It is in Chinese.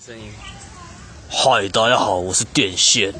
声音嗨大家好我是电线。